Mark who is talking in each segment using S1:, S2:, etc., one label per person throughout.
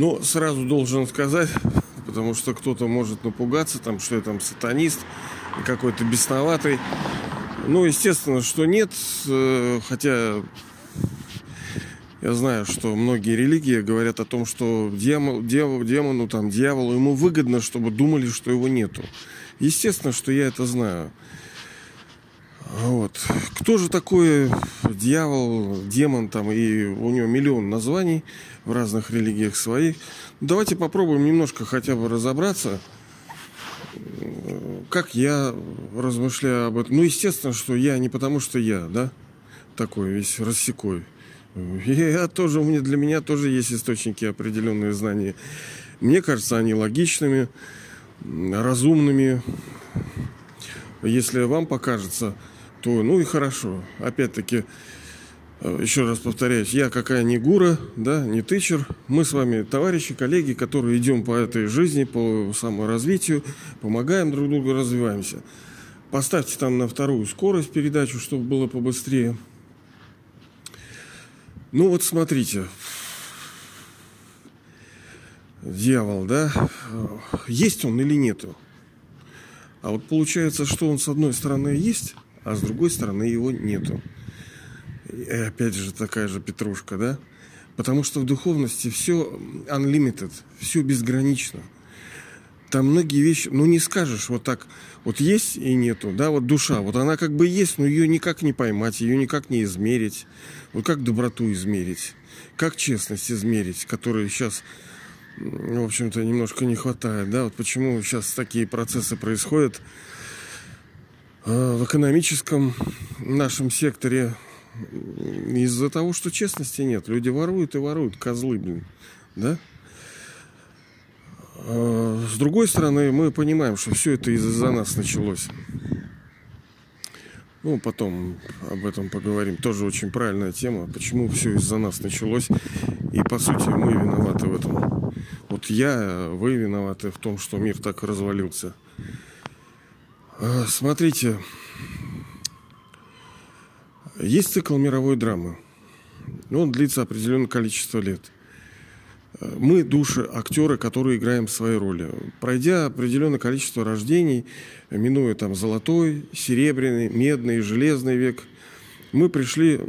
S1: Но сразу должен сказать, потому что кто-то может напугаться, там, что я там сатанист, какой-то бесноватый. Ну, естественно, что нет, э, хотя я знаю, что многие религии говорят о том, что демон, демон, демону, там, дьяволу, ему выгодно, чтобы думали, что его нету. Естественно, что я это знаю. Вот. Кто же такой дьявол, демон там, и у него миллион названий в разных религиях своих. Давайте попробуем немножко хотя бы разобраться, как я размышляю об этом. Ну, естественно, что я не потому, что я, да, такой весь рассекой. Я тоже, у меня, для меня тоже есть источники определенные знания. Мне кажется, они логичными, разумными. Если вам покажется, то ну и хорошо. Опять-таки, э, еще раз повторяюсь, я какая не гура, да, не тычер. Мы с вами товарищи, коллеги, которые идем по этой жизни, по саморазвитию, помогаем друг другу, развиваемся. Поставьте там на вторую скорость передачу, чтобы было побыстрее. Ну вот смотрите, дьявол, да, есть он или нету? А вот получается, что он с одной стороны есть, а с другой стороны его нету. И опять же такая же петрушка, да? Потому что в духовности все unlimited, все безгранично. Там многие вещи, ну не скажешь вот так, вот есть и нету, да, вот душа, вот она как бы есть, но ее никак не поймать, ее никак не измерить. Вот как доброту измерить, как честность измерить, которой сейчас, в общем-то, немножко не хватает, да, вот почему сейчас такие процессы происходят в экономическом нашем секторе из-за того, что честности нет. Люди воруют и воруют, козлы, блин, да? А, с другой стороны, мы понимаем, что все это из-за нас началось. Ну, потом об этом поговорим. Тоже очень правильная тема. Почему все из-за нас началось. И, по сути, мы виноваты в этом. Вот я, вы виноваты в том, что мир так развалился. А, смотрите, есть цикл мировой драмы. Он длится определенное количество лет – мы души, актеры, которые играем свои роли. Пройдя определенное количество рождений, минуя там золотой, серебряный, медный, железный век, мы пришли,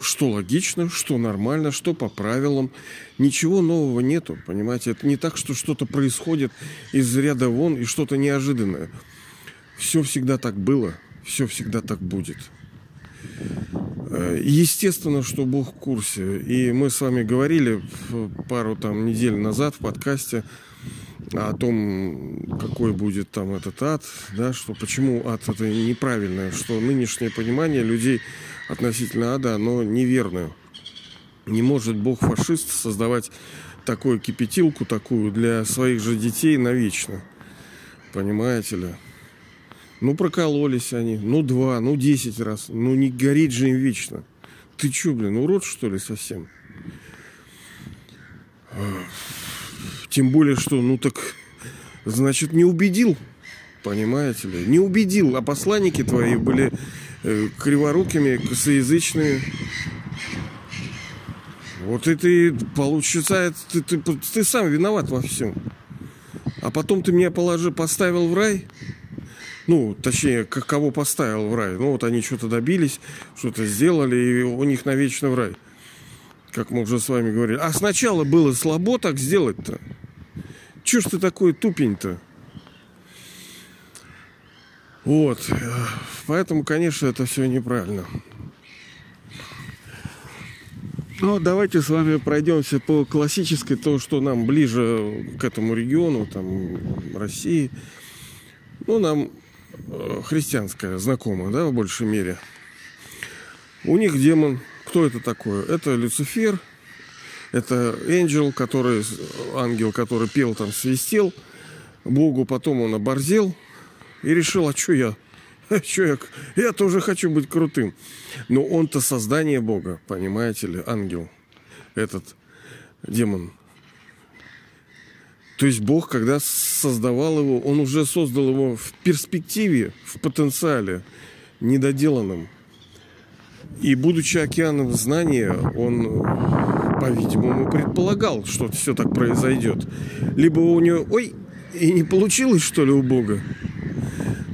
S1: что логично, что нормально, что по правилам. Ничего нового нету, понимаете? Это не так, что что-то происходит из ряда вон и что-то неожиданное. Все всегда так было, все всегда так будет. Э, естественно, что Бог в курсе. И мы с вами говорили пару там недель назад в подкасте о том, какой будет там этот ад, да, что почему ад это неправильное, что нынешнее понимание людей относительно ада, оно неверное. Не может Бог фашист создавать такую кипятилку, такую для своих же детей навечно. Понимаете ли? Ну, прокололись они. Ну, два, ну, десять раз. Ну, не гореть же им вечно. Ты чё, блин, урод, что ли, совсем? Тем более, что, ну, так, значит, не убедил. Понимаете ли? Не убедил. А посланники твои были э, криворукими, косоязычными. Вот и ты, получается, ты, ты, ты сам виноват во всем. А потом ты меня положи, поставил в рай – ну, точнее, кого поставил в рай. Ну, вот они что-то добились, что-то сделали, и у них навечно в рай. Как мы уже с вами говорили. А сначала было слабо так сделать-то. Чего ж ты такой тупень-то? Вот. Поэтому, конечно, это все неправильно. Ну, давайте с вами пройдемся по классической, то, что нам ближе к этому региону, там, России. Ну, нам христианская, знакомая, да, в большей мере. У них демон. Кто это такой? Это Люцифер. Это ангел, который, ангел, который пел там, свистел. Богу потом он оборзел и решил, а что я? А что я? Я тоже хочу быть крутым. Но он-то создание Бога, понимаете ли, ангел. Этот демон. То есть Бог, когда создавал его, он уже создал его в перспективе, в потенциале, недоделанном. И будучи океаном знания, он по-видимому, предполагал, что все так произойдет. Либо у него, ой, и не получилось, что ли, у Бога?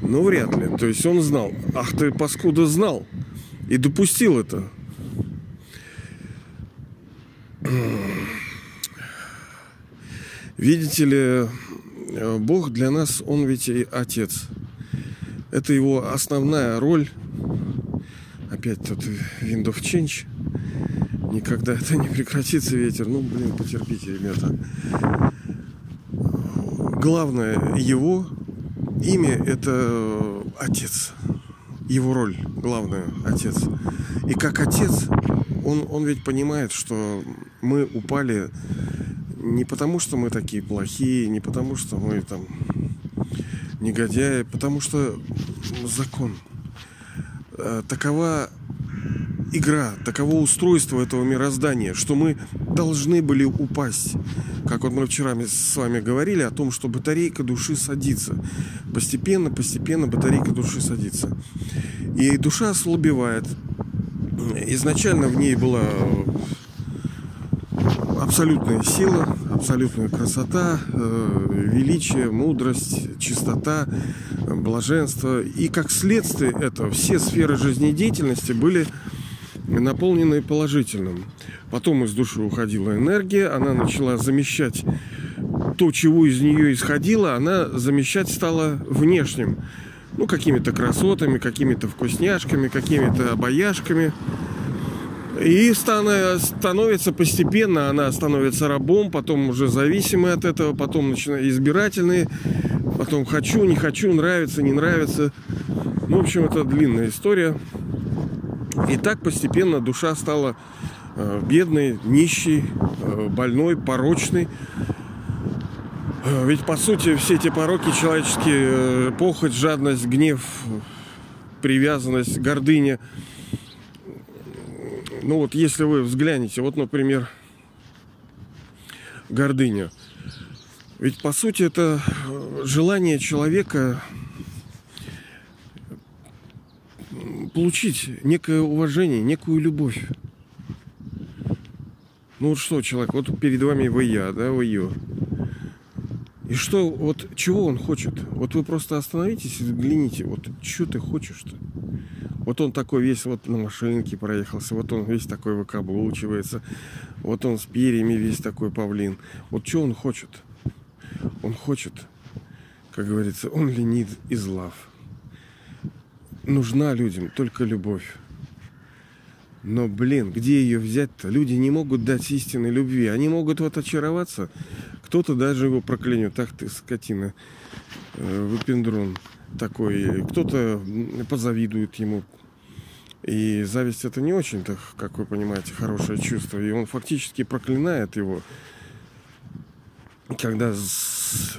S1: Ну, вряд ли. То есть он знал. Ах ты, паскуда, знал. И допустил это. Видите ли, Бог для нас, Он ведь и Отец. Это его основная роль. Опять тут wind of change. Никогда это не прекратится ветер. Ну, блин, потерпите, ребята. Главное его имя это отец. Его роль главная отец. И как отец, он, он ведь понимает, что мы упали не потому, что мы такие плохие, не потому, что мы там негодяи, потому что закон. Э, такова игра, таково устройство этого мироздания, что мы должны были упасть. Как вот мы вчера с вами говорили о том, что батарейка души садится. Постепенно, постепенно батарейка души садится. И душа ослабевает. Изначально в ней была абсолютная сила, абсолютная красота, э, величие, мудрость, чистота, блаженство. И как следствие этого все сферы жизнедеятельности были наполненные положительным. Потом из души уходила энергия, она начала замещать то, чего из нее исходило, она замещать стала внешним. Ну, какими-то красотами, какими-то вкусняшками, какими-то обаяшками. И становится постепенно, она становится рабом, потом уже зависимой от этого, потом начинает избирательный, потом хочу, не хочу, нравится, не нравится. Ну, в общем, это длинная история. И так постепенно душа стала э, бедной, нищей, э, больной, порочной. Э, ведь, по сути, все эти пороки человеческие, похоть, жадность, гнев, привязанность, гордыня – ну вот если вы взглянете, вот, например, гордыня. Ведь по сути это э, желание человека получить некое уважение, некую любовь. Ну вот что человек, вот перед вами вы я, да, вы ее. И что, вот чего он хочет? Вот вы просто остановитесь и взгляните, вот что ты хочешь-то? Вот он такой весь вот на машинке проехался, вот он весь такой выкаблучивается, вот он с перьями весь такой павлин. Вот что он хочет? Он хочет, как говорится, он ленит из лав. Нужна людям только любовь. Но, блин, где ее взять-то? Люди не могут дать истинной любви. Они могут вот очароваться. Кто-то даже его проклянет. Так ты, скотина, э, выпендрон такой. Кто-то позавидует ему. И зависть это не очень-то, как вы понимаете, хорошее чувство. И он фактически проклинает его. Когда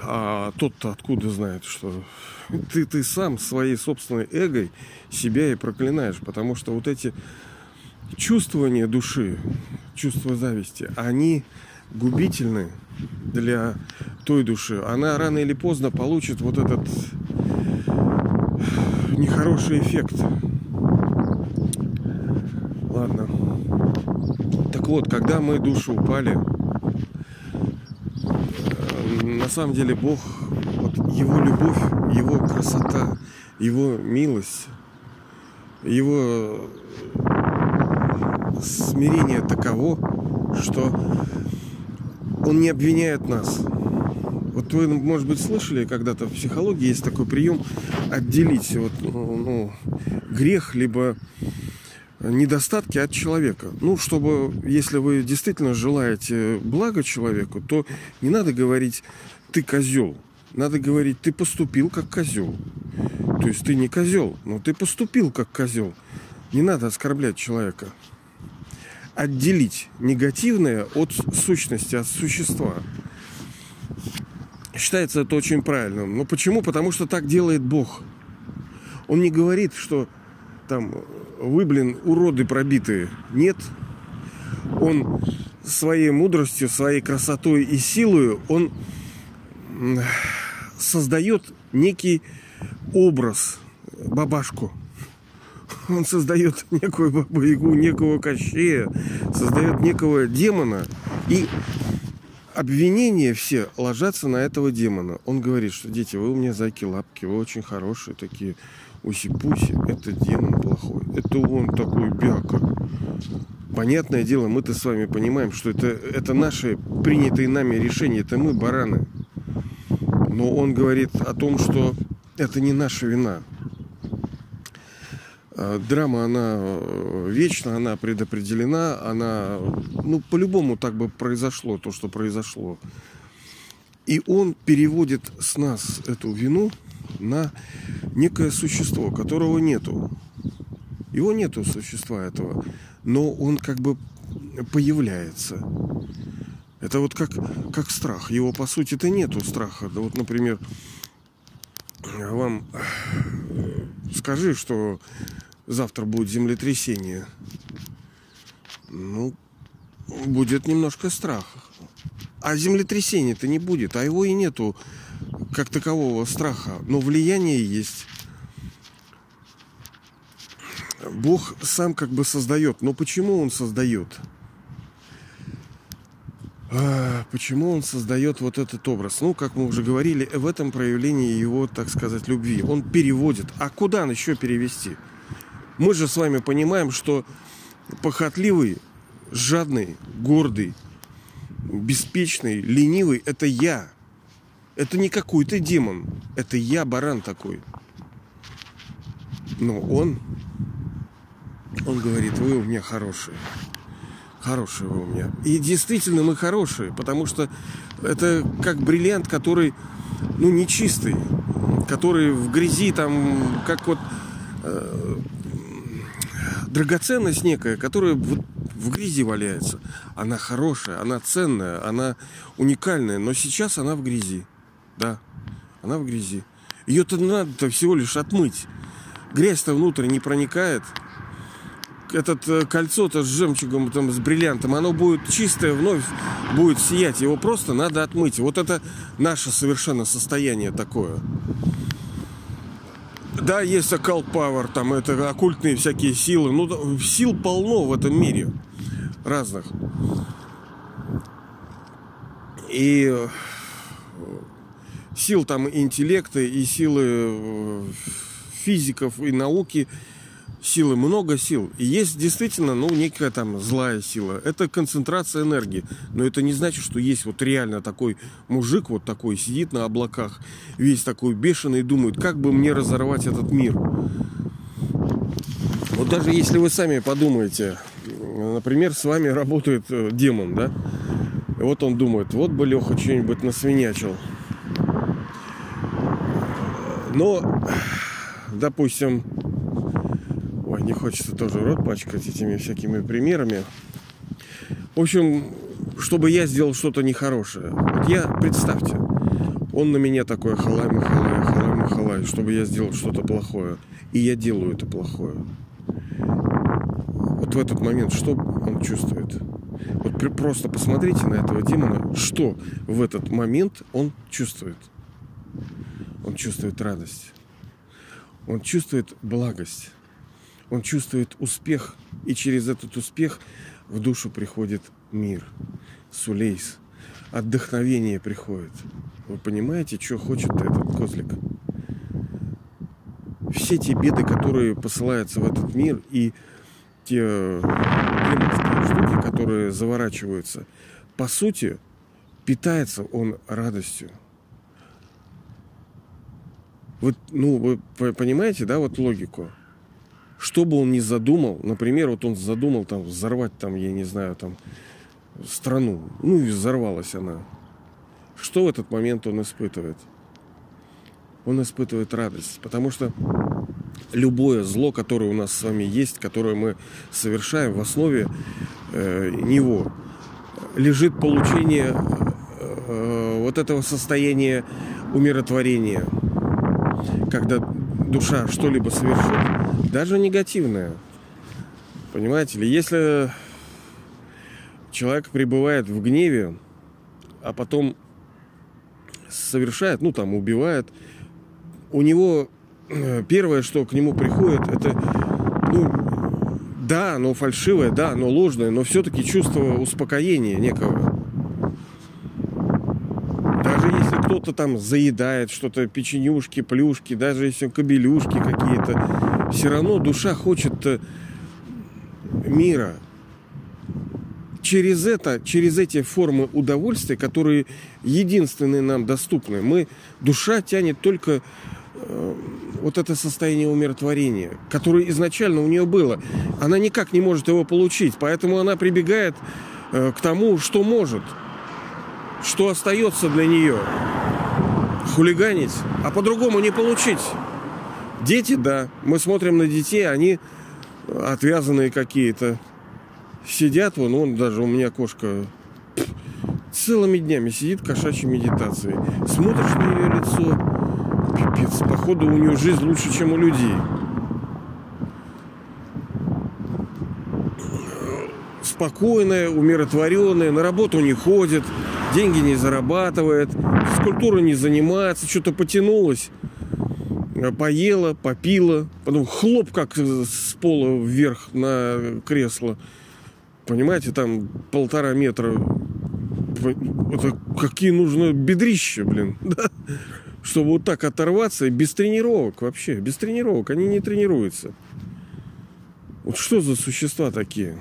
S1: а тот-то откуда знает, что ты, ты сам своей собственной эгой себя и проклинаешь. Потому что вот эти чувствования души, чувства зависти, они губительны для той души. Она рано или поздно получит вот этот нехороший эффект. Ладно. Так вот, когда мы душу упали, э, на самом деле Бог, вот Его любовь, Его красота, Его милость, Его смирение таково, что Он не обвиняет нас. Вот вы, может быть, слышали когда-то в психологии есть такой прием отделить вот, ну, ну, грех либо недостатки от человека. Ну, чтобы, если вы действительно желаете блага человеку, то не надо говорить «ты козел». Надо говорить «ты поступил как козел». То есть ты не козел, но ты поступил как козел. Не надо оскорблять человека. Отделить негативное от сущности, от существа. Считается это очень правильным. Но почему? Потому что так делает Бог. Он не говорит, что там вы, блин, уроды пробитые. Нет. Он своей мудростью, своей красотой и силой, он создает некий образ, бабашку. он создает некую бабу некого кощея, создает некого демона. И обвинения все ложатся на этого демона. Он говорит, что дети, вы у меня зайки-лапки, вы очень хорошие такие. Уси-пуси, это демон плохой. Это он такой бяка. Понятное дело, мы-то с вами понимаем, что это, это наши принятые нами решения, это мы бараны. Но он говорит о том, что это не наша вина. А, драма, она э, вечна, она предопределена, она, ну, по-любому так бы произошло то, что произошло. И он переводит с нас эту вину на некое существо, которого нету. Его нету существа этого, но он как бы появляется. Это вот как, как страх. Его, по сути-то, нету страха. Да вот, например, вам скажи, что завтра будет землетрясение. Ну, будет немножко страха. А землетрясения-то не будет, а его и нету как такового страха. Но влияние есть. Бог сам как бы создает. Но почему он создает? А, почему он создает вот этот образ? Ну, как мы уже говорили, в этом проявлении его, так сказать, любви. Он переводит. А куда он еще перевести? Мы же с вами понимаем, что похотливый, жадный, гордый, беспечный, ленивый – это я. Это не какой-то демон. Это я, баран такой. Но он, он говорит, вы у меня хорошие. Хорошие у меня. И действительно мы хорошие, потому что это как бриллиант, который, ну, нечистый, который в грязи там, как вот э, драгоценность некая, которая вот в грязи валяется. Она хорошая, она ценная, она уникальная, но сейчас она в грязи. Да, она в грязи. Ее-то надо всего лишь отмыть. Грязь-то внутрь не проникает. Этот э, кольцо-то с жемчугом, там, с бриллиантом, оно будет чистое, вновь будет сиять. Его просто надо отмыть. Вот это наше совершенно состояние такое. Да, есть оккалт пауэр, там это оккультные всякие силы. Ну, сил полно в этом мире разных. И э, сил там интеллекта, и силы э, физиков и науки – силы, много сил. И есть действительно, ну, некая там злая сила. Это концентрация энергии. Но это не значит, что есть вот реально такой мужик вот такой сидит на облаках, весь такой бешеный и думает, как бы мне разорвать этот мир. Вот даже если вы сами подумаете, например, с вами работает э, демон, да? И вот он думает, вот бы Леха что-нибудь насвинячил. Но, допустим, не хочется тоже рот пачкать этими всякими примерами. В общем, чтобы я сделал что-то нехорошее. Вот я, представьте, он на меня такой халай махалай, халай махалай, чтобы я сделал что-то плохое. И я делаю это плохое. Вот в этот момент что он чувствует? Вот просто посмотрите на этого демона, что в этот момент он чувствует. Он чувствует радость. Он чувствует благость он чувствует успех, и через этот успех в душу приходит мир, сулейс, отдохновение приходит. Вы понимаете, что хочет этот козлик? Все те беды, которые посылаются в этот мир, и те демонские штуки, которые заворачиваются, по сути, питается он радостью. Вот, ну, вы понимаете, да, вот логику? Что бы он ни задумал, например, вот он задумал там взорвать там, я не знаю, там страну, ну и взорвалась она. Что в этот момент он испытывает? Он испытывает радость, потому что любое зло, которое у нас с вами есть, которое мы совершаем, в основе э, него лежит получение э, вот этого состояния умиротворения, когда душа что-либо совершит, даже негативное. Понимаете ли, если человек пребывает в гневе, а потом совершает, ну там убивает, у него э, первое, что к нему приходит, это ну, да, но фальшивое, да, но ложное, но все-таки чувство успокоения некого. Даже кто-то там заедает что-то, печенюшки, плюшки, даже если кабелюшки какие-то, все равно душа хочет э, мира. Через это, через эти формы удовольствия, которые единственные нам доступны, мы, душа тянет только э, вот это состояние умиротворения, которое изначально у нее было. Она никак не может его получить, поэтому она прибегает э, к тому, что может, что остается для нее. Хулиганить, а по-другому не получить. Дети, да, мы смотрим на детей, они отвязанные какие-то. Сидят, вон, вон даже у меня кошка целыми днями сидит в кошачьей медитации. Смотришь на ее лицо, Пипец, походу у нее жизнь лучше, чем у людей. Спокойная, умиротворенная, на работу не ходит, деньги не зарабатывает, физкультурой не занимается, что-то потянулось, поела, попила, потом хлоп как с пола вверх на кресло. Понимаете, там полтора метра. Это какие нужны бедрища, блин, да? чтобы вот так оторваться без тренировок вообще, без тренировок, они не тренируются. Вот что за существа такие?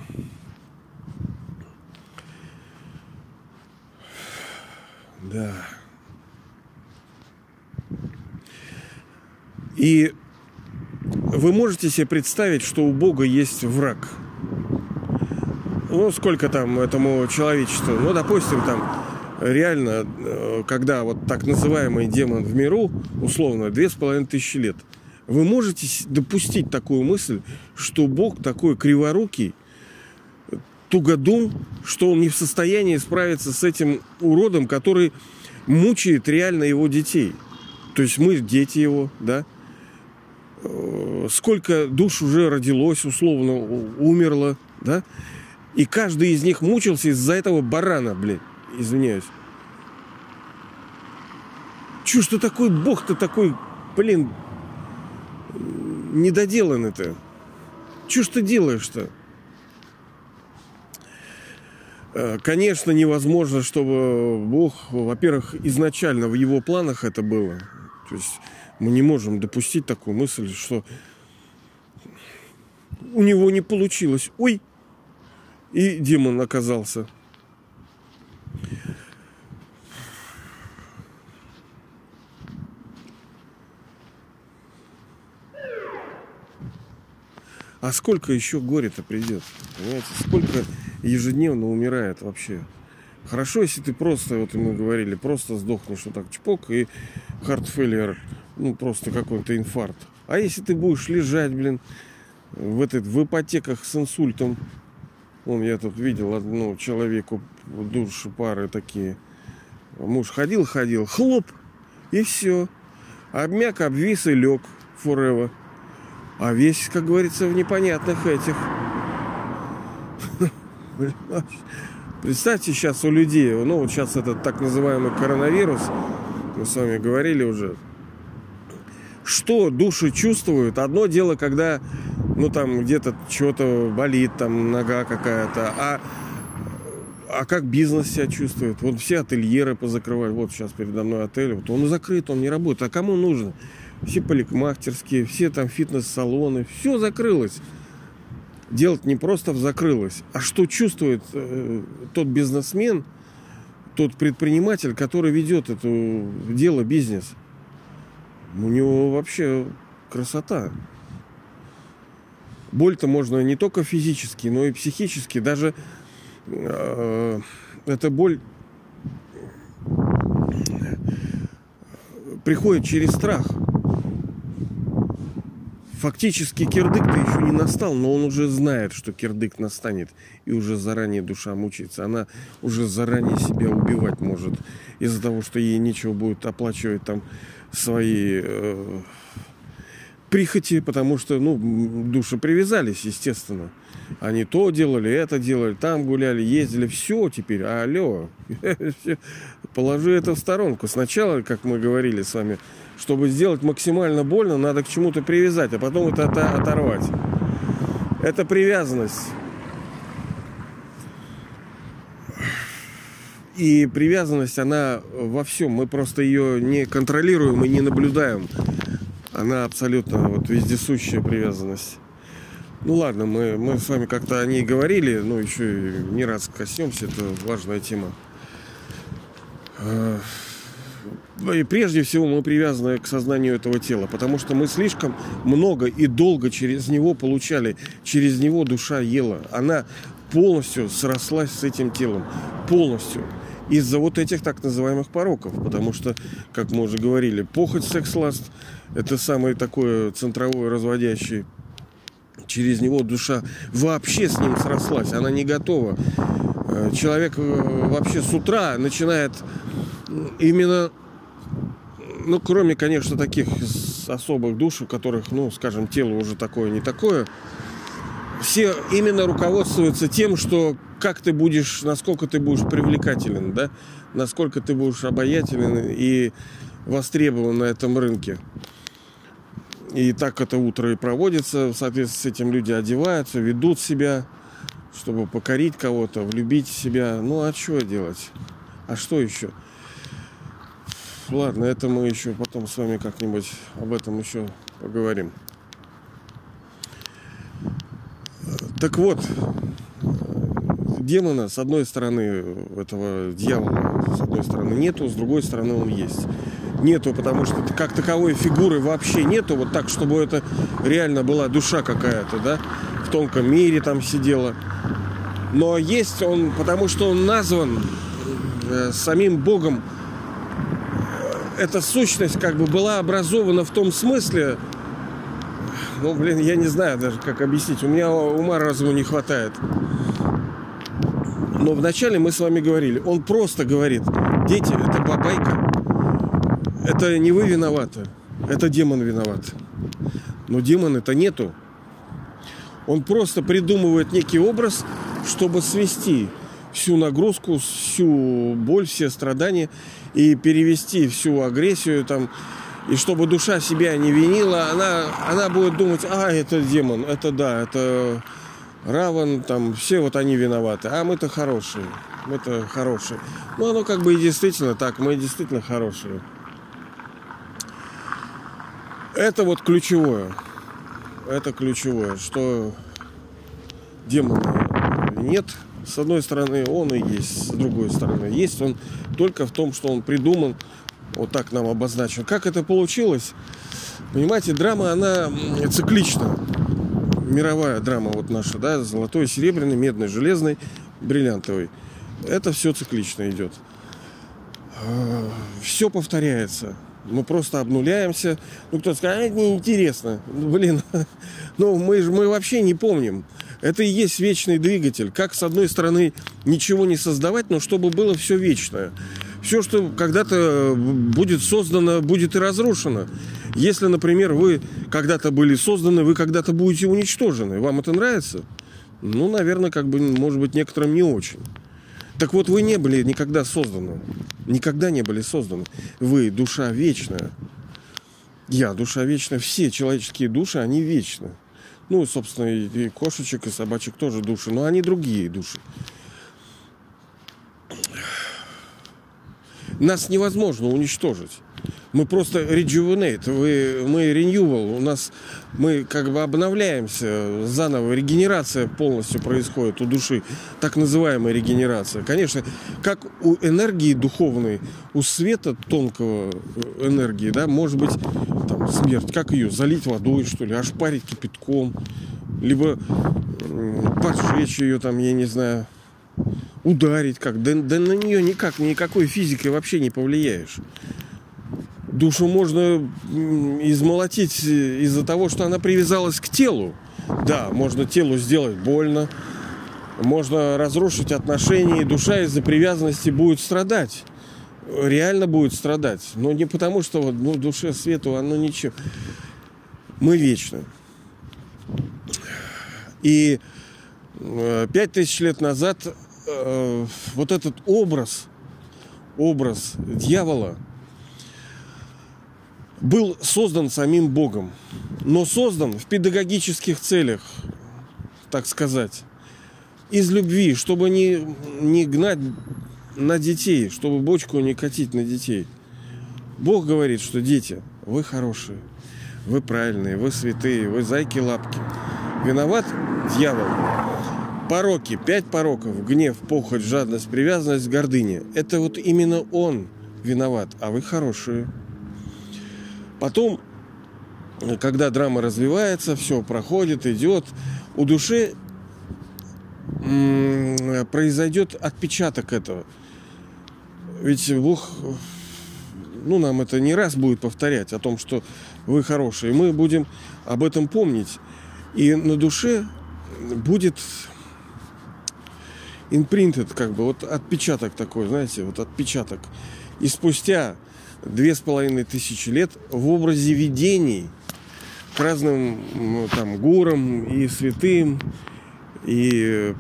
S1: Да. И вы можете себе представить, что у Бога есть враг. Ну, сколько там этому человечеству? Ну, допустим, там реально, э, когда вот так называемый демон в миру, условно, две с половиной тысячи лет, вы можете допустить такую мысль, что Бог такой криворукий, тугодум, что он не в состоянии справиться с этим уродом, который мучает реально его детей. То есть мы дети его, да? Э, сколько душ уже родилось, условно, умерло, да? И каждый из них мучился из-за этого барана, блядь извиняюсь. Чё что такой бог-то такой, блин, недоделанный-то? Чё ж ты делаешь-то? Э, конечно, невозможно, чтобы Бог, во-первых, изначально в его планах это было. То есть мы не можем допустить такую мысль, что у него не получилось. Ой! И демон оказался. А сколько еще горя-то придет? Понимаете, сколько ежедневно умирает вообще? Хорошо, если ты просто, вот мы говорили, просто сдохнешь вот так чпок и хартфейлер, ну просто какой-то инфаркт. А если ты будешь лежать, блин, в, этой, в ипотеках с инсультом, Вон я тут видел одну человеку души пары такие. Муж ходил, ходил, хлоп, и все. Обмяк, обвис и лег forever. А весь, как говорится, в непонятных этих. Представьте сейчас у людей, ну вот сейчас этот так называемый коронавирус, мы с вами говорили уже, что души чувствуют. Одно дело, когда ну там где-то что-то болит, там нога какая-то, а а как бизнес себя чувствует? Вот все ательеры позакрывали. Вот сейчас передо мной отель. Вот он закрыт, он не работает. А кому нужно? Все парикмахерские, все там фитнес-салоны. Все закрылось. Делать не просто закрылось. А что чувствует э, тот бизнесмен, тот предприниматель, который ведет это дело, бизнес? У него вообще красота боль-то можно не только физически, но и психически. Даже э, эта боль приходит через страх. Фактически кирдык-то еще не настал, но он уже знает, что кирдык настанет. И уже заранее душа мучается. Она уже заранее себя убивать может. Из-за того, что ей нечего будет оплачивать там свои э, прихоти, потому что, ну, души привязались, естественно. Они то делали, это делали, там гуляли, ездили, все теперь, алло, положи это в сторонку. Сначала, как мы говорили с вами, чтобы сделать максимально больно, надо к чему-то привязать, а потом это оторвать. Это привязанность. И привязанность, она во всем. Мы просто ее не контролируем и не наблюдаем. Она абсолютно вот вездесущая привязанность. Ну ладно, мы, мы с вами как-то о ней говорили, но еще не раз коснемся, это важная тема. Прежде всего мы привязаны к сознанию этого тела, потому что мы слишком много и долго через него получали, через него душа ела. Она полностью срослась с этим телом, полностью из-за вот этих так называемых пороков. Потому что, как мы уже говорили, похоть, секс, ласт – это самый такой центровой разводящий. Через него душа вообще с ним срослась, она не готова. Э, человек э, вообще с утра начинает именно, ну, кроме, конечно, таких особых душ, у которых, ну, скажем, тело уже такое, не такое, все именно руководствуются тем, что как ты будешь, насколько ты будешь привлекателен, да, насколько ты будешь обаятелен и востребован на этом рынке. И так это утро и проводится. Соответственно, с этим люди одеваются, ведут себя, чтобы покорить кого-то, влюбить себя. Ну, а что делать? А что еще? Ладно, это мы еще потом с вами как-нибудь об этом еще поговорим. Так вот, демона, с одной стороны, этого дьявола, с одной стороны, нету, с другой стороны, он есть. Нету, потому что как таковой фигуры вообще нету, вот так, чтобы это реально была душа какая-то, да, в тонком мире там сидела. Но есть он, потому что он назван э, самим Богом. Эта сущность как бы была образована в том смысле, ну, блин, я не знаю даже, как объяснить. У меня ума разума не хватает. Но вначале мы с вами говорили, он просто говорит, дети, это бабайка, это не вы виноваты, это демон виноват. Но демона-то нету. Он просто придумывает некий образ, чтобы свести всю нагрузку, всю боль, все страдания и перевести всю агрессию там и чтобы душа себя не винила, она, она будет думать, а, это демон, это да, это Раван, там, все вот они виноваты, а мы-то хорошие, мы-то хорошие. Ну, оно как бы и действительно так, мы действительно хорошие. Это вот ключевое. Это ключевое, что демона нет. С одной стороны, он и есть, с другой стороны, есть он только в том, что он придуман, вот так нам обозначен. Как это получилось? Понимаете, драма, она циклична. Мировая драма вот наша, да, золотой, серебряный, медный, железный, бриллиантовый. Это все циклично идет. А, все повторяется. Мы просто обнуляемся. Ну, кто-то скажет, а, это неинтересно. Блин, ну мы же мы вообще не помним. Это и есть вечный двигатель. Как, с одной стороны, ничего не создавать, но чтобы было все вечное. Все, что когда-то будет создано, будет и разрушено. Если, например, вы когда-то были созданы, вы когда-то будете уничтожены. Вам это нравится? Ну, наверное, как бы, может быть, некоторым не очень. Так вот, вы не были никогда созданы. Никогда не были созданы. Вы душа вечная. Я душа вечная. Все человеческие души, они вечны. Ну, собственно, и кошечек, и собачек тоже души. Но они другие души. Нас невозможно уничтожить. Мы просто rejuvenate, вы, мы renewal, у нас мы как бы обновляемся заново, регенерация полностью происходит у души, так называемая регенерация. Конечно, как у энергии духовной, у света тонкого энергии, да, может быть там смерть, как ее залить водой, что ли, ошпарить кипятком, либо поджечь ее там, я не знаю, ударить как. Да, да на нее никак, никакой физикой вообще не повлияешь. Душу можно измолотить из-за того, что она привязалась к телу. Да, можно телу сделать больно, можно разрушить отношения, и душа из-за привязанности будет страдать. Реально будет страдать. Но не потому, что вот, ну, душе свету, оно ничего. Мы вечны. И э, пять тысяч лет назад э, вот этот образ, образ дьявола – был создан самим Богом, но создан в педагогических целях. так сказать, из любви, чтобы не, не гнать на детей, чтобы бочку не катить на детей. Бог говорит, что дети, вы хорошие, вы правильные, вы святые, вы зайки-лапки. Виноват дьявол. Пороки, пять пороков, гнев, похоть, жадность, привязанность, гордыня. Это вот именно он виноват, а вы хорошие. Потом, когда драма развивается, все проходит, идет, у души произойдет отпечаток этого. Ведь Бог, ну, нам это не раз будет повторять о том, что вы хорошие. Мы будем об этом помнить. И на душе будет imprinted, как бы, вот отпечаток такой, знаете, вот отпечаток. И спустя две с половиной тысячи лет в образе видений к разным ну, там гурам и святым и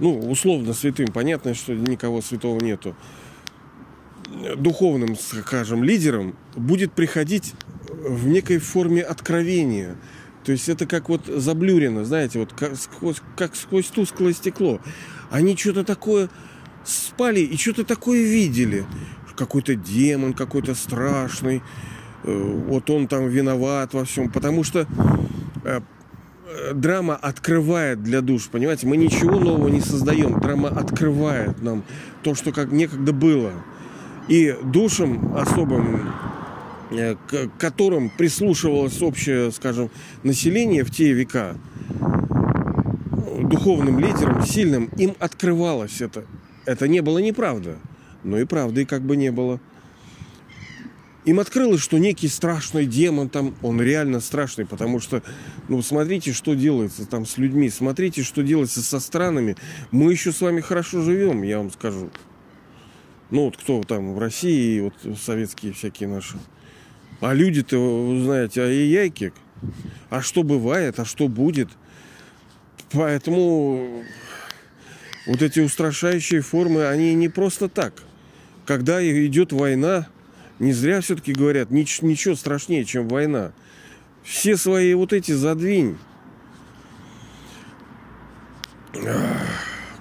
S1: ну, условно святым, понятно, что никого святого нету, духовным, скажем, лидером будет приходить в некой форме откровения. То есть это как вот заблюрено, знаете, вот как сквозь, как сквозь тусклое стекло. Они что-то такое спали и что-то такое видели. Какой-то демон, какой-то страшный. Э, вот он там виноват во всем. Потому что э, драма открывает для душ, понимаете? Мы ничего нового не создаем. Драма открывает нам то, что как некогда было. И душам особым, э, к которым прислушивалось общее, скажем, население в те века, духовным лидерам, сильным, им открывалось это. Это не было неправда, но и правды как бы не было им открылось, что некий страшный демон там, он реально страшный, потому что, ну, смотрите, что делается там с людьми, смотрите, что делается со странами. Мы еще с вами хорошо живем, я вам скажу. Ну, вот кто там в России, вот советские всякие наши. А люди-то, вы знаете, а и яйки. А что бывает, а что будет. Поэтому вот эти устрашающие формы, они не просто так. Когда идет война, не зря все-таки говорят, нич- ничего страшнее, чем война. Все свои вот эти задвинь.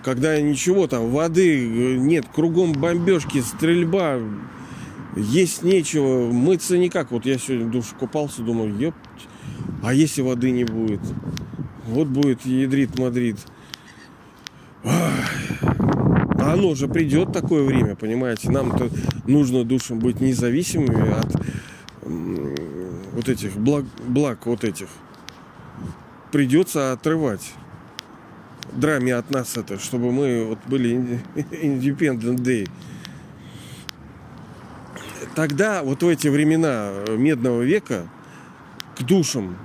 S1: Когда ничего там, воды э, нет, кругом бомбежки, стрельба, есть нечего, мыться никак. Вот я сегодня душ купался, думаю, ёп, а если воды не будет? Вот будет ядрит Ах оно же придет такое время, понимаете. Нам-то нужно душам быть независимыми от вот этих благ, благ вот этих. Придется отрывать драме от нас это, чтобы мы вот были independent day. Тогда, вот в эти времена медного века, к душам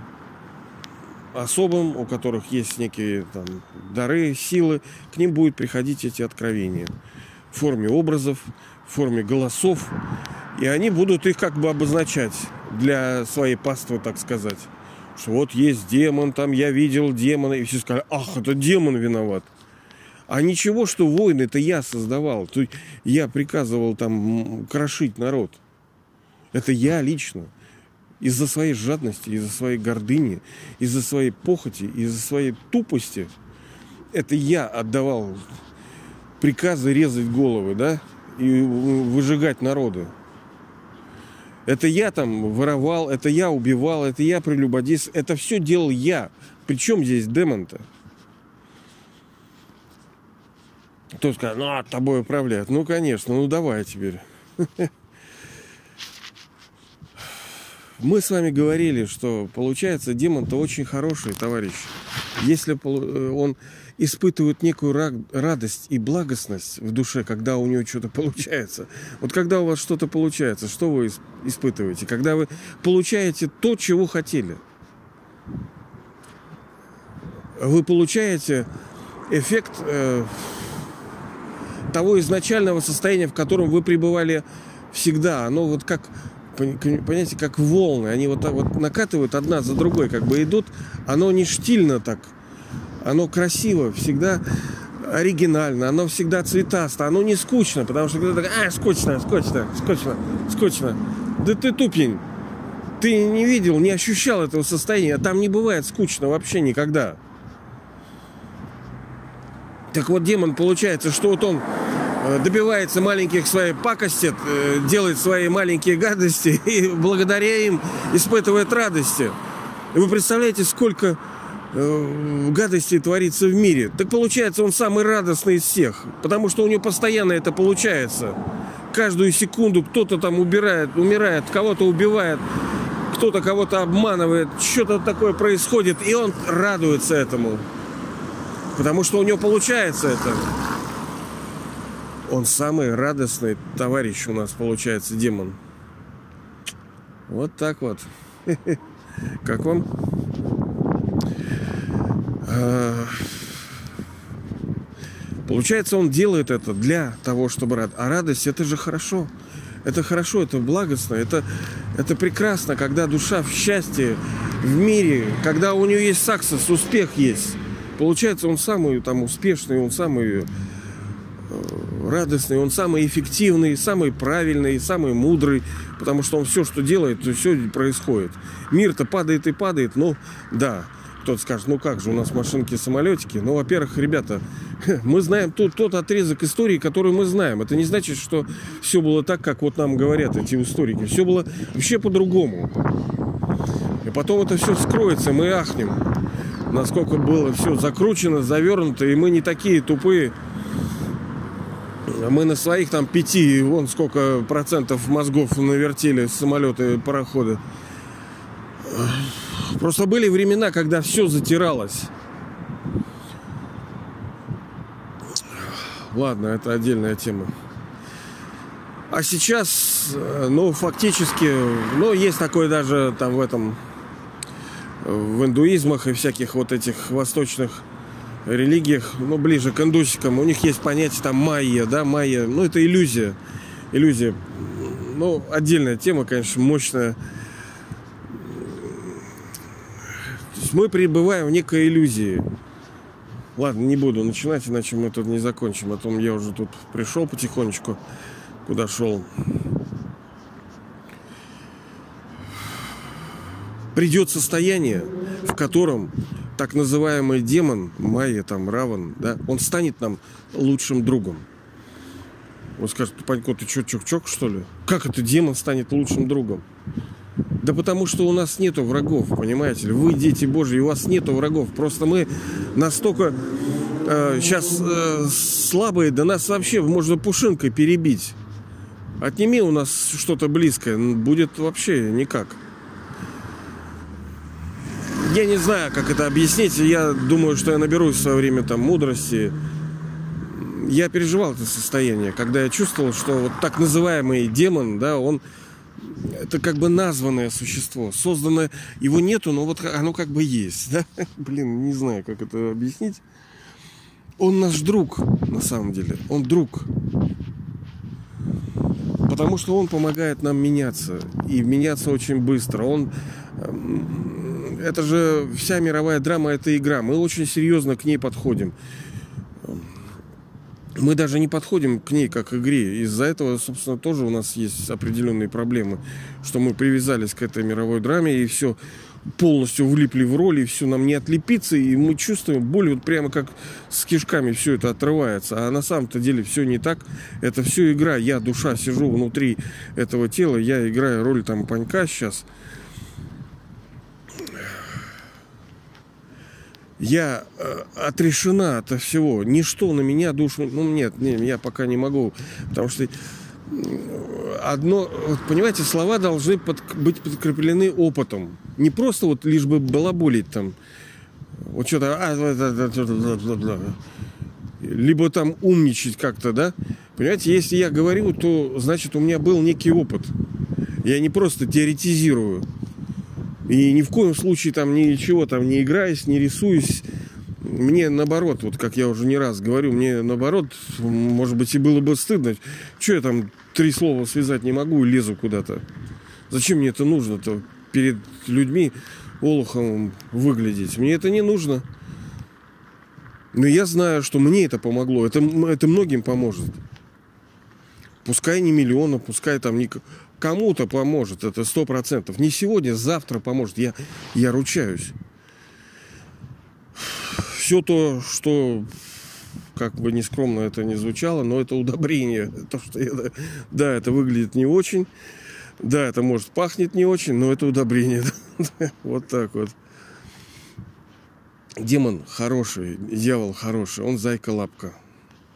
S1: особым, у которых есть некие там, дары, силы, к ним будут приходить эти откровения в форме образов, в форме голосов, и они будут их как бы обозначать для своей паствы, так сказать. Что вот есть демон, там я видел демона, и все сказали, ах, это демон виноват. А ничего, что войны это я создавал, то я приказывал там крошить народ. Это я лично из-за своей жадности, из-за своей гордыни, из-за своей похоти, из-за своей тупости, это я отдавал приказы резать головы, да, и выжигать народы. Это я там воровал, это я убивал, это я прелюбодействовал, это все делал я. Причем здесь демон-то? Кто скажет, ну, от тобой управляют. Ну, конечно, ну давай теперь. Мы с вами говорили, что получается демон-то очень хороший товарищ. Если э, он испытывает некую радость и благостность в душе, когда у него что-то получается. Вот когда у вас что-то получается, что вы испытываете? Когда вы получаете то, чего хотели. Вы получаете эффект э, того изначального состояния, в котором вы пребывали всегда. Оно вот как понимаете, как волны. Они вот так вот накатывают одна за другой, как бы идут. Оно не штильно так. Оно красиво, всегда оригинально, оно всегда цветасто, оно не скучно, потому что когда а, скучно, скучно, скучно, скучно. Да ты тупень. Ты не видел, не ощущал этого состояния. Там не бывает скучно вообще никогда. Так вот, демон получается, что вот он добивается маленьких своей пакости, э, делает свои маленькие гадости и благодаря им испытывает радости. И вы представляете, сколько э, гадостей творится в мире. Так получается, он самый радостный из всех, потому что у него постоянно это получается. Каждую секунду кто-то там убирает, умирает, кого-то убивает, кто-то кого-то обманывает, что-то такое происходит, и он радуется этому. Потому что у него получается это. Он самый радостный товарищ у нас получается, демон. Вот так вот. Как вам? А, получается, он делает это для того, чтобы рад. А радость это же хорошо. Это хорошо, это благостно, это, это прекрасно, когда душа в счастье, в мире, когда у нее есть саксос, успех есть. Получается, он самый там успешный, он самый радостный, он самый эффективный, самый правильный, самый мудрый, потому что он все, что делает, все происходит. Мир-то падает и падает, но да, кто-то скажет, ну как же, у нас машинки, самолетики. Ну, во-первых, ребята, мы знаем тот, тот отрезок истории, который мы знаем. Это не значит, что все было так, как вот нам говорят эти историки. Все было вообще по-другому. И потом это все скроется, мы ахнем насколько было все закручено, завернуто, и мы не такие тупые. Мы на своих там пяти, вон сколько процентов мозгов навертели самолеты, пароходы. Просто были времена, когда все затиралось. Ладно, это отдельная тема. А сейчас, ну, фактически, ну, есть такое даже там в этом в индуизмах и всяких вот этих восточных религиях, ну, ближе к индусикам, у них есть понятие там майя, да, майя, ну, это иллюзия, иллюзия. Ну, отдельная тема, конечно, мощная. То есть мы пребываем в некой иллюзии. Ладно, не буду начинать, иначе мы тут не закончим. А то я уже тут пришел потихонечку, куда шел. придет состояние, в котором так называемый демон, Майя, там, Раван, да, он станет нам лучшим другом. Он скажет, Панько, ты что, чок-чок, что ли? Как это демон станет лучшим другом? Да потому что у нас нету врагов, понимаете ли? Вы дети Божьи, у вас нету врагов. Просто мы настолько э, сейчас э, слабые, да нас вообще можно пушинкой перебить. Отними у нас что-то близкое, будет вообще никак. Я не знаю, как это объяснить. Я думаю, что я наберусь в свое время там мудрости. Я переживал это состояние, когда я чувствовал, что вот так называемый демон, да, он это как бы названное существо, созданное, его нету, но вот оно как бы есть, да? Блин, не знаю, как это объяснить. Он наш друг, на самом деле, он друг. Потому что он помогает нам меняться, и меняться очень быстро. Он эм, это же вся мировая драма, это игра. Мы очень серьезно к ней подходим. Мы даже не подходим к ней как к игре. Из-за этого, собственно, тоже у нас есть определенные проблемы, что мы привязались к этой мировой драме и все полностью влипли в роли, и все нам не отлепиться, и мы чувствуем боль, вот прямо как с кишками все это отрывается. А на самом-то деле все не так. Это все игра. Я, душа, сижу внутри этого тела, я играю роль там панька сейчас. Я э, отрешена от всего. Ничто на меня душу... Ну, нет, нет, я пока не могу. Потому что одно... Вот, понимаете, слова должны под, быть подкреплены опытом. Не просто вот лишь бы балаболить там. Вот что-то... А, либо там умничать как-то, да? Понимаете, если я говорю, то значит у меня был некий опыт. Я не просто теоретизирую. И ни в коем случае там ничего там не играюсь, не рисуюсь. Мне наоборот, вот как я уже не раз говорю, мне наоборот, может быть, и было бы стыдно. Что я там три слова связать не могу и лезу куда-то? Зачем мне это нужно-то перед людьми олухом выглядеть? Мне это не нужно. Но я знаю, что мне это помогло. Это, это многим поможет. Пускай не миллиона, пускай там не... Кому-то поможет, это сто процентов. Не сегодня, завтра поможет. Я, я ручаюсь. Все то, что как бы нескромно это не звучало, но это удобрение. То, что это, да, это выглядит не очень. Да, это может пахнет не очень, но это удобрение. Вот так вот. Демон хороший, дьявол хороший, он зайка-лапка.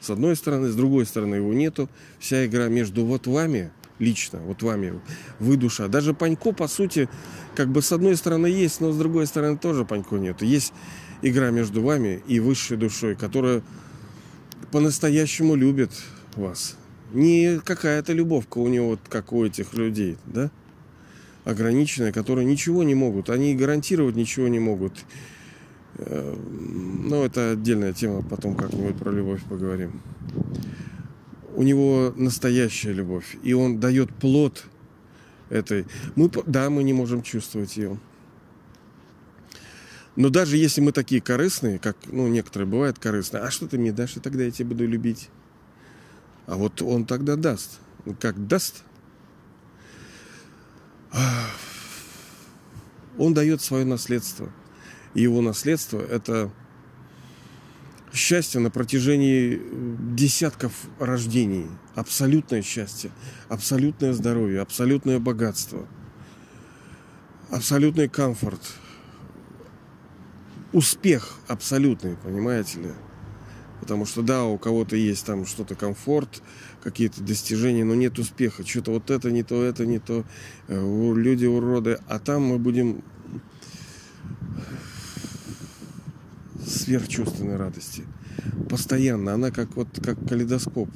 S1: С одной стороны, с другой стороны его нету. Вся игра между вот вами, лично, вот вами, вы душа. Даже Панько, по сути, как бы с одной стороны есть, но с другой стороны тоже Панько нету. Есть игра между вами и высшей душой, которая по-настоящему любит вас. Не какая-то любовка у него, как у этих людей, да? Ограниченная, которые ничего не могут. Они гарантировать ничего не могут. Э, но это отдельная тема, потом как-нибудь про любовь поговорим. У него настоящая любовь, и он дает плод этой. Мы, да, мы не можем чувствовать ее. Но даже если мы такие корыстные, как ну, некоторые бывают корыстные, а что ты мне дашь, и тогда я тебя буду любить. А вот он тогда даст. Как даст? Он дает свое наследство. И его наследство – это счастье на протяжении десятков рождений. Абсолютное счастье, абсолютное здоровье, абсолютное богатство, абсолютный комфорт – успех абсолютный, понимаете ли? Потому что да, у кого-то есть там что-то комфорт, какие-то достижения, но нет успеха. Что-то вот это не то, это не то. Э, люди уроды. А там мы будем сверхчувственной радости. Постоянно. Она как вот как калейдоскоп.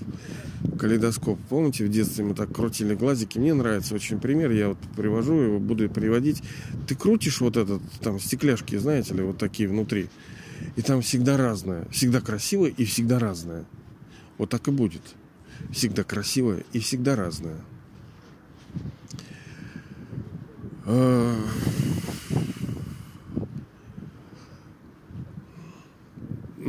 S1: Калейдоскоп. Помните, в детстве мы так крутили глазики? Мне нравится очень пример. Я вот привожу его, буду приводить. Ты крутишь вот этот, там, стекляшки, знаете ли, вот такие внутри. И там всегда разное. Всегда красивое и всегда разное. Вот так и будет. Всегда красивое и всегда разное.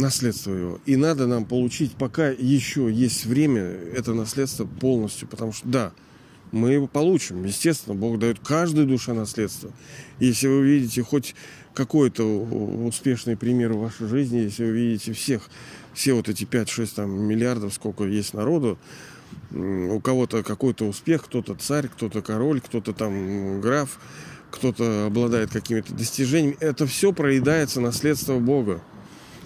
S1: Наследство его. И надо нам получить, пока еще есть время, это наследство полностью. Потому что, да, мы его получим. Естественно, Бог дает каждой душе наследство. Если вы видите хоть какой-то успешный пример в вашей жизни, если вы видите всех, все вот эти 5-6 там, миллиардов, сколько есть народу, у кого-то какой-то успех, кто-то царь, кто-то король, кто-то там граф, кто-то обладает какими-то достижениями, это все проедается наследство Бога.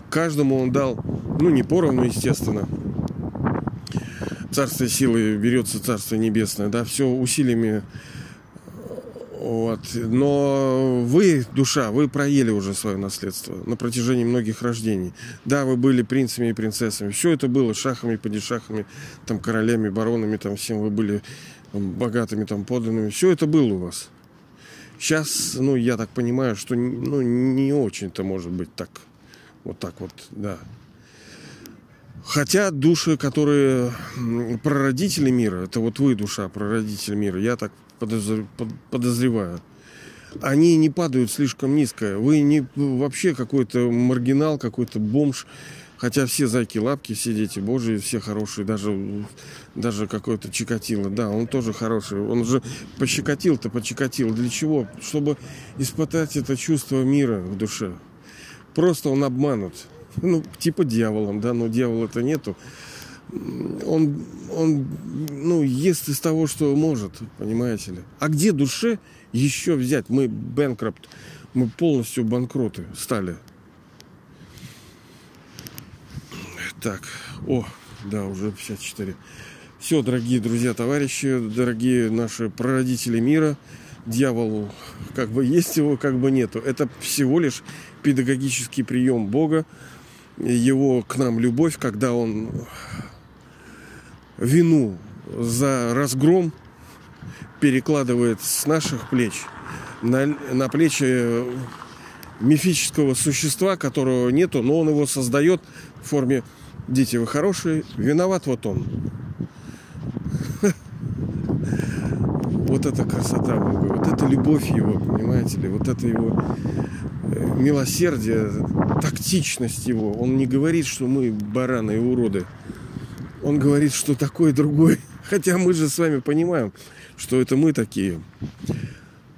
S1: Каждому он дал, ну, не поровну, естественно. Царство силы берется Царство Небесное, да, все усилиями. Вот. Но вы, душа, вы проели уже свое наследство на протяжении многих рождений. Да, вы были принцами и принцессами. Все это было шахами, падишахами, там, королями, баронами, там, всем вы были богатыми, там, подданными. Все это было у вас. Сейчас, ну, я так понимаю, что ну, не очень-то может быть так. Вот так вот, да. Хотя души, которые прародители мира, это вот вы душа, прародитель мира, я так подозреваю, они не падают слишком низко. Вы не вообще какой-то маргинал, какой-то бомж. Хотя все зайки-лапки, все дети божьи, все хорошие, даже, даже какой-то Чикатило, да, он тоже хороший. Он же пощекотил-то, почекотил. Для чего? Чтобы испытать это чувство мира в душе. Просто он обманут. Ну, типа дьяволом, да, но дьявола-то нету. Он, он, ну, ест из того, что может, понимаете ли. А где душе еще взять? Мы бэнкропт, мы полностью банкроты стали. Так, о, да, уже 54. Все, дорогие друзья, товарищи, дорогие наши прародители мира, дьявол, как бы есть его, как бы нету. Это всего лишь педагогический прием Бога, его к нам любовь, когда он вину за разгром перекладывает с наших плеч на, на плечи мифического существа, которого нету, но он его создает в форме «Дети, вы хорошие, виноват вот он». Вот это красота Бога, вот это любовь его, понимаете ли, вот это его милосердие, тактичность его. Он не говорит, что мы бараны и уроды. Он говорит, что такой другой Хотя мы же с вами понимаем, что это мы такие.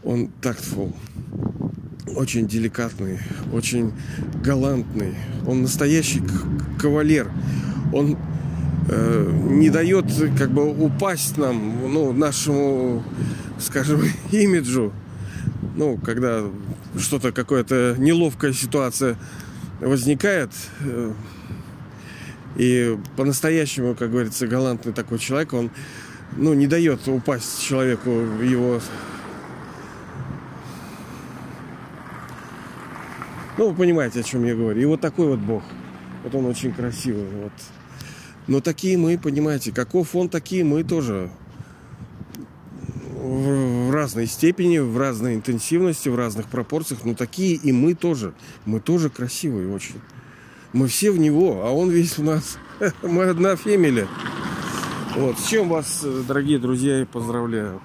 S1: Он тактфул, очень деликатный, очень галантный. Он настоящий кавалер. Он э, не дает как бы упасть нам, ну, нашему, скажем, имиджу. Ну, когда что-то, какая-то неловкая ситуация возникает, э, и по-настоящему, как говорится, галантный такой человек, он ну, не дает упасть человеку его... Ну, вы понимаете, о чем я говорю. И вот такой вот Бог. Вот он очень красивый. Вот. Но такие мы, понимаете, каков он, такие мы тоже в разной степени, в разной интенсивности, в разных пропорциях, но такие и мы тоже. Мы тоже красивые очень. Мы все в него, а он весь у нас. Мы одна фемиля. Вот, с чем вас, дорогие друзья, поздравляю.